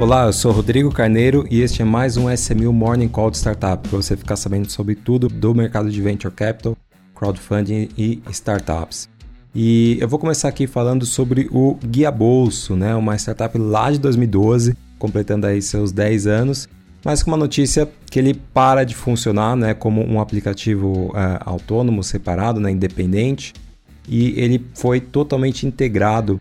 Olá, eu sou Rodrigo Carneiro e este é mais um SMU Morning Call de Startup, para você ficar sabendo sobre tudo do mercado de Venture Capital, crowdfunding e startups. E eu vou começar aqui falando sobre o Guia Bolso, né? uma startup lá de 2012, completando aí seus 10 anos, mas com uma notícia que ele para de funcionar né? como um aplicativo é, autônomo, separado, né? independente, e ele foi totalmente integrado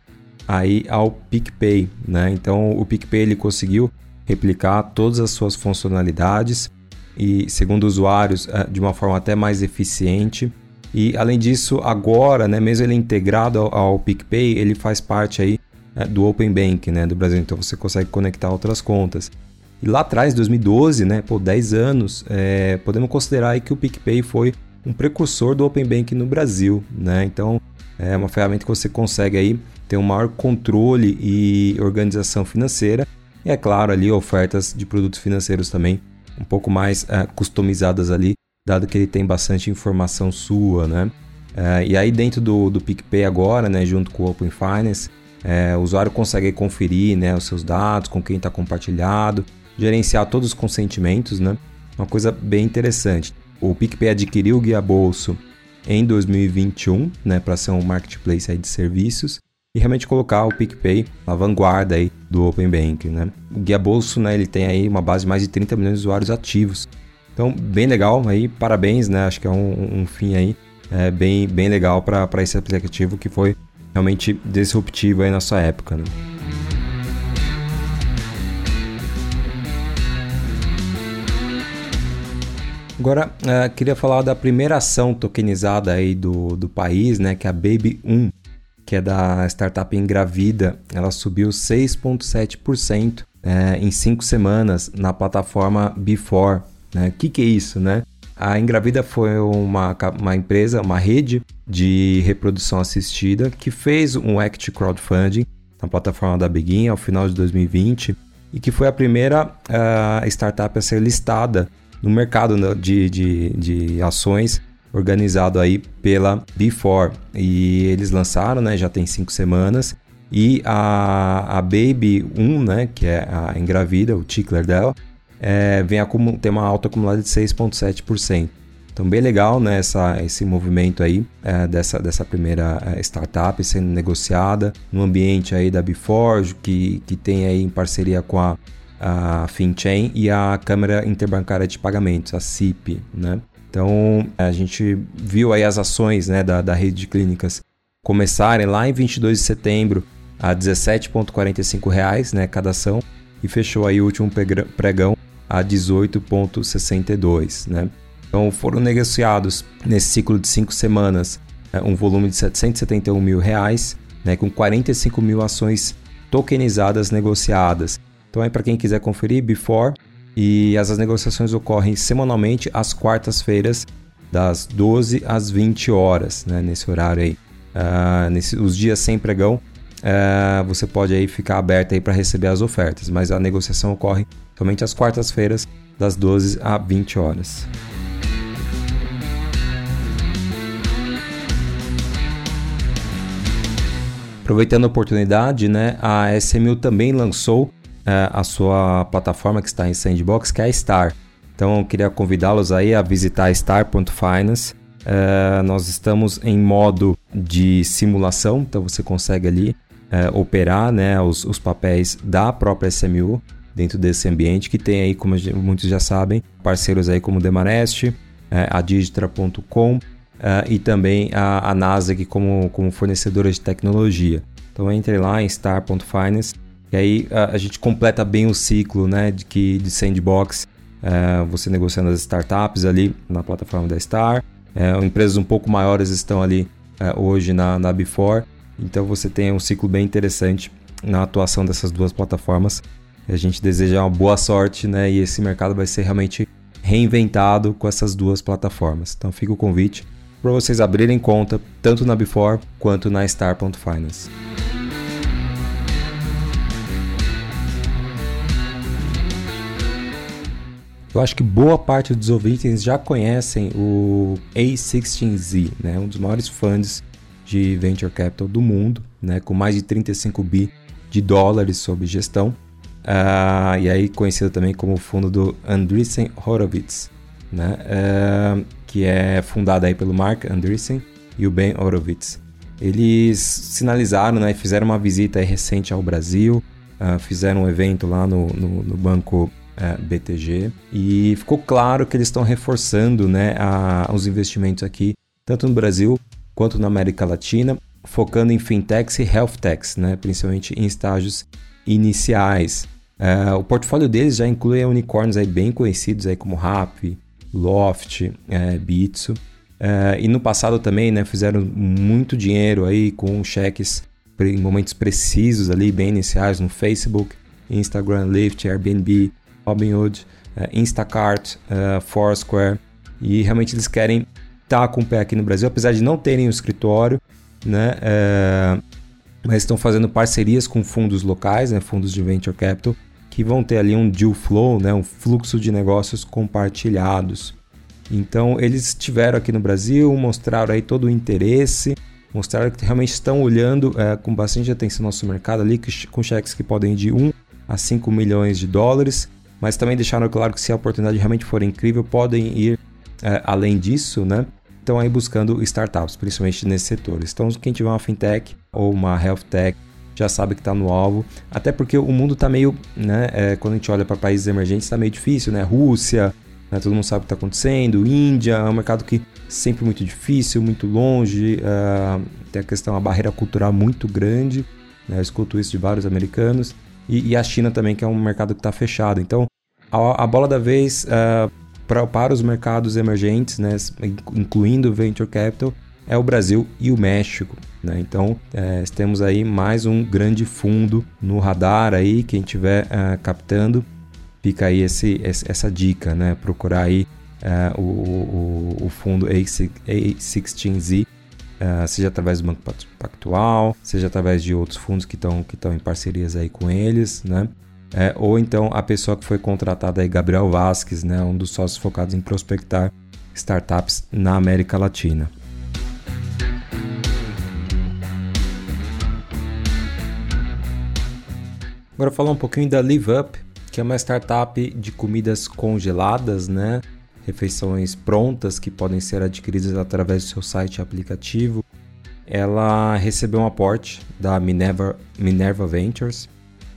aí ao PicPay. Né? Então o PicPay ele conseguiu replicar todas as suas funcionalidades e, segundo usuários, é, de uma forma até mais eficiente e além disso, agora, né, mesmo ele integrado ao, PicPay, ele faz parte aí é, do Open Bank, né, do Brasil. Então você consegue conectar outras contas. E lá atrás, 2012, né, por 10 anos, é, podemos considerar aí que o PicPay foi um precursor do Open Bank no Brasil, né? Então é uma ferramenta que você consegue aí ter um maior controle e organização financeira e é claro ali ofertas de produtos financeiros também um pouco mais é, customizadas ali dado que ele tem bastante informação sua, né? É, e aí dentro do, do PicPay agora, né, junto com o Open Finance, é, o usuário consegue conferir né, os seus dados, com quem está compartilhado, gerenciar todos os consentimentos, né? Uma coisa bem interessante. O PicPay adquiriu o Guia Bolso em 2021, né, para ser um marketplace aí de serviços e realmente colocar o PicPay na vanguarda aí do Open Banking, né? O Guia Bolso, né, ele tem aí uma base de mais de 30 milhões de usuários ativos. Então, bem legal aí, parabéns, né? Acho que é um, um fim aí é, bem, bem legal para esse aplicativo que foi realmente disruptivo aí na sua época, né? Agora, uh, queria falar da primeira ação tokenizada aí do, do país, né, que é a Baby 1, que é da startup Engravida. Ela subiu 6,7% é, em cinco semanas na plataforma Before, né? O que, que é isso, né? A Engravida foi uma, uma empresa, uma rede de reprodução assistida que fez um act crowdfunding na plataforma da Begin ao final de 2020 e que foi a primeira uh, startup a ser listada no mercado né, de, de, de ações organizado aí pela Before. E eles lançaram, né, já tem cinco semanas, e a, a Baby 1, né, que é a engravida, o tickler dela, é, vem tem uma alta acumulada de 6,7%. Então, bem legal né, essa, esse movimento aí é, dessa, dessa primeira é, startup sendo negociada no ambiente aí da Biforge, que, que tem aí em parceria com a, a FinChain e a Câmara Interbancária de Pagamentos, a CIP. Né? Então, a gente viu aí as ações né, da, da rede de clínicas começarem lá em 22 de setembro a R$ 17,45 né, cada ação e fechou aí o último pregão a 18,62. Né? Então foram negociados nesse ciclo de cinco semanas é, um volume de 771 mil reais, né, com 45 mil ações tokenizadas negociadas. Então aí para quem quiser conferir, Before e as negociações ocorrem semanalmente às quartas-feiras das 12 às 20 horas, né, nesse horário aí. Uh, nesse, os dias sem pregão, uh, você pode aí ficar aberto aí para receber as ofertas, mas a negociação ocorre somente às quartas-feiras, das 12 a 20 horas. Aproveitando a oportunidade, né, a SMU também lançou a sua plataforma que está em Sandbox, que é a Star. Então, eu queria convidá-los aí a visitar star.finance. É, nós estamos em modo de simulação, então você consegue ali é, operar né, os, os papéis da própria SMU dentro desse ambiente que tem aí, como muitos já sabem, parceiros aí como Demarest, é, a Digitra.com é, e também a, a Nasdaq como, como fornecedora de tecnologia. Então entre lá em star.finance e aí a, a, gente completa bem o ciclo né, de, que, de sandbox, é, você negociando as startups ali na plataforma da Star, é, empresas um pouco maiores estão ali é, hoje na, na Before, então você tem um ciclo bem interessante na atuação dessas duas plataformas a gente deseja uma boa sorte, né? E esse mercado vai ser realmente reinventado com essas duas plataformas. Então fica o convite para vocês abrirem conta tanto na Before quanto na Star.Finance. Eu acho que boa parte dos ouvintes já conhecem o A16Z, né? um dos maiores fundos de venture capital do mundo, né? com mais de 35 bi de dólares sob gestão. Uh, e aí conhecido também como o fundo do Andreessen Horowitz, né? Uh, que é fundado aí pelo Mark Andreessen e o Ben Horowitz. Eles sinalizaram né, fizeram uma visita recente ao Brasil, uh, fizeram um evento lá no, no, no banco BTG e ficou claro que eles estão reforçando né, a, os investimentos aqui, tanto no Brasil quanto na América Latina, focando em fintechs e health techs, né, principalmente em estágios iniciais. Uh, o portfólio deles já inclui unicórnios aí bem conhecidos aí como Rap, Loft, é, Bitso. Uh, e no passado também né, fizeram muito dinheiro aí com cheques em momentos precisos ali, bem iniciais, no Facebook, Instagram, Lyft, Airbnb, Robinhood, uh, Instacart, uh, Foursquare. E realmente eles querem estar tá com o pé aqui no Brasil, apesar de não terem um escritório, né? mas estão fazendo parcerias com fundos locais, né, fundos de venture capital, que vão ter ali um deal flow, né, um fluxo de negócios compartilhados. Então eles estiveram aqui no Brasil, mostraram aí todo o interesse, mostraram que realmente estão olhando é, com bastante atenção nosso mercado ali, com cheques que podem ir de 1 a 5 milhões de dólares, mas também deixaram claro que se a oportunidade realmente for incrível, podem ir é, além disso, né? Estão aí buscando startups, principalmente nesse setor. Então, quem tiver uma fintech ou uma health tech já sabe que está no alvo. Até porque o mundo está meio, né? É, quando a gente olha para países emergentes, está meio difícil, né? Rússia, né, todo mundo sabe o que está acontecendo. Índia é um mercado que sempre muito difícil, muito longe. Uh, tem a questão, a barreira cultural muito grande. Né? Eu escuto isso de vários americanos. E, e a China também, que é um mercado que está fechado. Então, a, a, bola da vez uh, pra, para os mercados emergentes, né, incluindo Venture Capital, é o Brasil e o México. Né? Então é, temos aí mais um grande fundo no radar aí, quem estiver é, captando, fica aí esse, essa dica, né? procurar aí é, o, o, o, fundo A16Z, é, seja através do Banco Pactual, seja através de outros fundos que estão que em parcerias aí com eles, né? É, ou então a pessoa que foi contratada aí, Gabriel Vasques, né, um dos sócios focados em prospectar startups na América Latina. Agora falar um pouquinho da Live Up, que é uma startup de comidas congeladas, né? Refeições prontas que podem ser adquiridas através do seu site e aplicativo. Ela recebeu um aporte da Minerva, Minerva Ventures,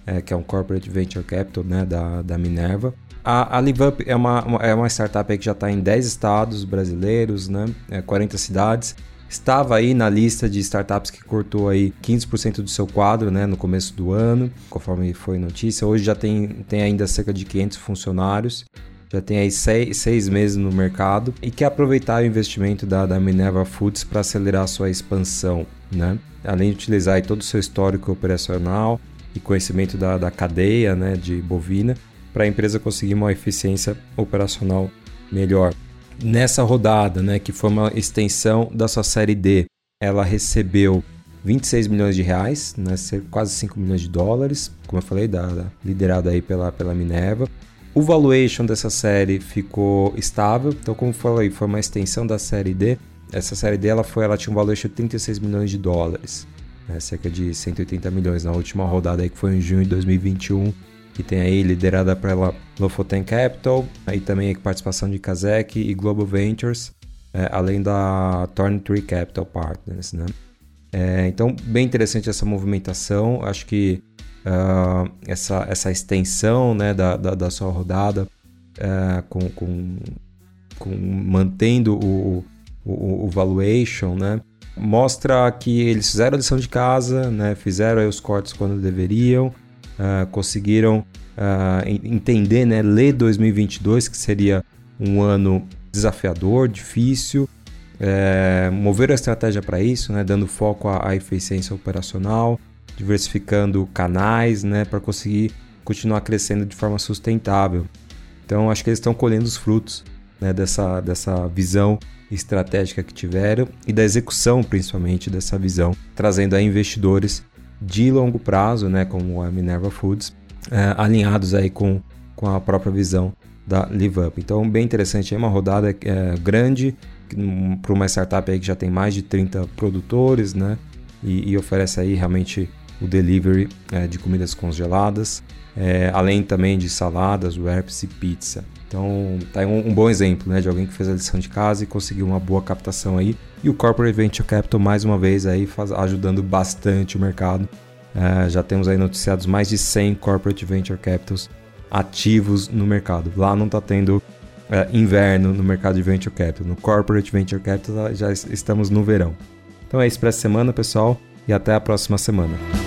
é, que é um corporate venture capital né, da, da Minerva. A, a LiveUp é uma, é uma startup que já está em 10 estados brasileiros, né, é, 40 cidades estava aí na lista de startups que cortou aí 15% do seu quadro, né, no começo do ano, conforme foi notícia. Hoje já tem, tem ainda cerca de 500 funcionários, já tem aí seis, seis meses no mercado e quer aproveitar o investimento da, da Minerva Foods para acelerar sua expansão, né? Além de utilizar todo o seu histórico operacional e conhecimento da, da cadeia né, de bovina para a empresa conseguir uma eficiência operacional melhor nessa rodada, né, que foi uma extensão da sua série D, ela recebeu 26 milhões de reais, né, quase 5 milhões de dólares, como eu falei, da, da, liderada aí pela, pela Minerva. O valuation dessa série ficou estável, então como falei, foi uma extensão da série D. Essa série D ela foi, ela tinha um valuation de 36 milhões de dólares, né, cerca de 180 milhões na última rodada aí que foi em junho de 2021 que tem aí liderada pela Lofoten Capital, aí também a participação de Kazek e Global Ventures, é, além da Thorntree Capital Partners, né? É, então, bem interessante essa movimentação. Acho que uh, essa, essa extensão né, da, da, da sua rodada, uh, com, com, com, mantendo o, o, o, valuation, né, mostra que eles fizeram a lição de casa, né, fizeram os cortes quando deveriam, uh, conseguiram uh, entender, né, ler 2022, que seria um ano desafiador, difícil, é, mover a estratégia para isso, né, dando foco à, à, eficiência operacional, diversificando canais né, para conseguir continuar crescendo de forma sustentável. Então, acho que eles estão colhendo os frutos né, dessa, dessa visão estratégica que tiveram e da execução, principalmente, dessa visão, trazendo a investidores de longo prazo, né, como a Minerva Foods, é, alinhados aí com, com a própria visão da LiveUp. Então, bem interessante, é uma rodada é, grande para uma startup aí que já tem mais de 30 produtores, né, e, e, oferece aí realmente o delivery é, de comidas congeladas, é, além também de saladas, wraps e pizza. Então, tá aí um, um, bom exemplo né, de alguém que fez a lição de casa e conseguiu uma boa captação aí. E o Corporate Venture Capital, mais uma vez, aí faz, ajudando bastante o mercado. É, já temos aí noticiados mais de 100 Corporate Venture Capitals ativos no mercado. Lá não está tendo é, inverno no mercado de Venture Capital. No Corporate Venture Capital já estamos no verão. Então é isso para essa semana, pessoal, e até a próxima semana.